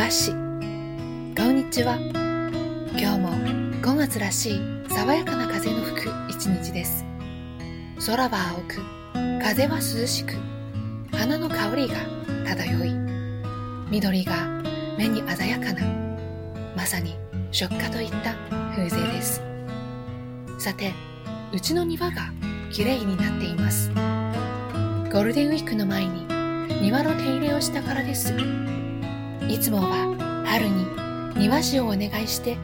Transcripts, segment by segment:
庭師こんにちは。今日も5月らしい爽やかな風の吹く一日です。空は青く風は涼しく花の香りが漂い緑が目に鮮やかなまさに食家といった風情です。さてうちの庭が綺麗になっています。ゴールデンウィークの前に庭の手入れをしたからです。いつもは春に庭師をお願いして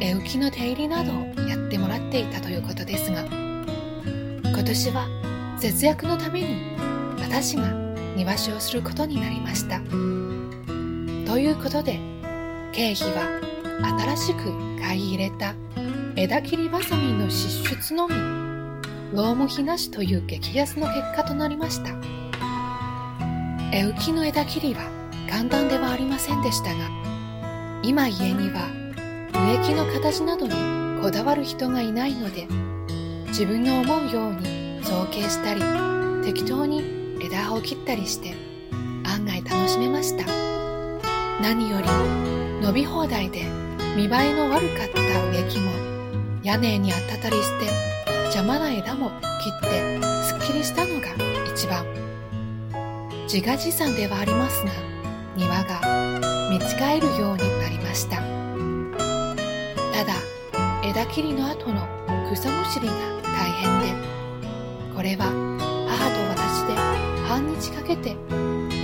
絵浮きの手入れなどをやってもらっていたということですが今年は節約のために私が庭師をすることになりました。ということで経費は新しく買い入れた枝切りバサミの支出のみ労務費なしという激安の結果となりました。絵浮きの枝切りは簡単ではありませんでしたが今家には植木の形などにこだわる人がいないので自分の思うように造形したり適当に枝を切ったりして案外楽しめました。何より伸び放題で見栄えの悪かった植木も屋根に当たったりして邪魔な枝も切ってすっきりしたのが一番。自画自賛ではありますが庭が見つかえるようになりました。ただ枝切りの後の草むしりが大変でこれは母と私で半日かけて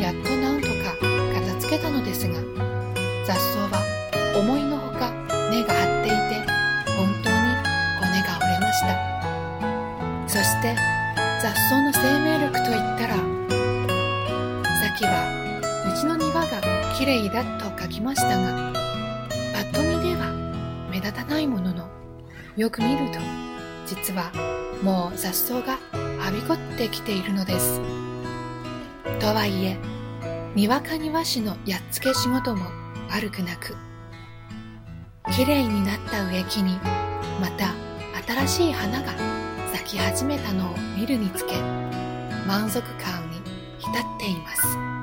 やっとなんとか片付けたのですが雑草は思いのほか根が張っていて本当に骨が折れました。そして雑草の生命力といったらの庭が綺麗だと書きましたがパッと見では目立たないもののよく見ると実はもう雑草がはびこってきているのです。とはいえにわか庭師のやっつけ仕事も悪くなく綺麗になった植木にまた新しい花が咲き始めたのを見るにつけ満足感に浸っています。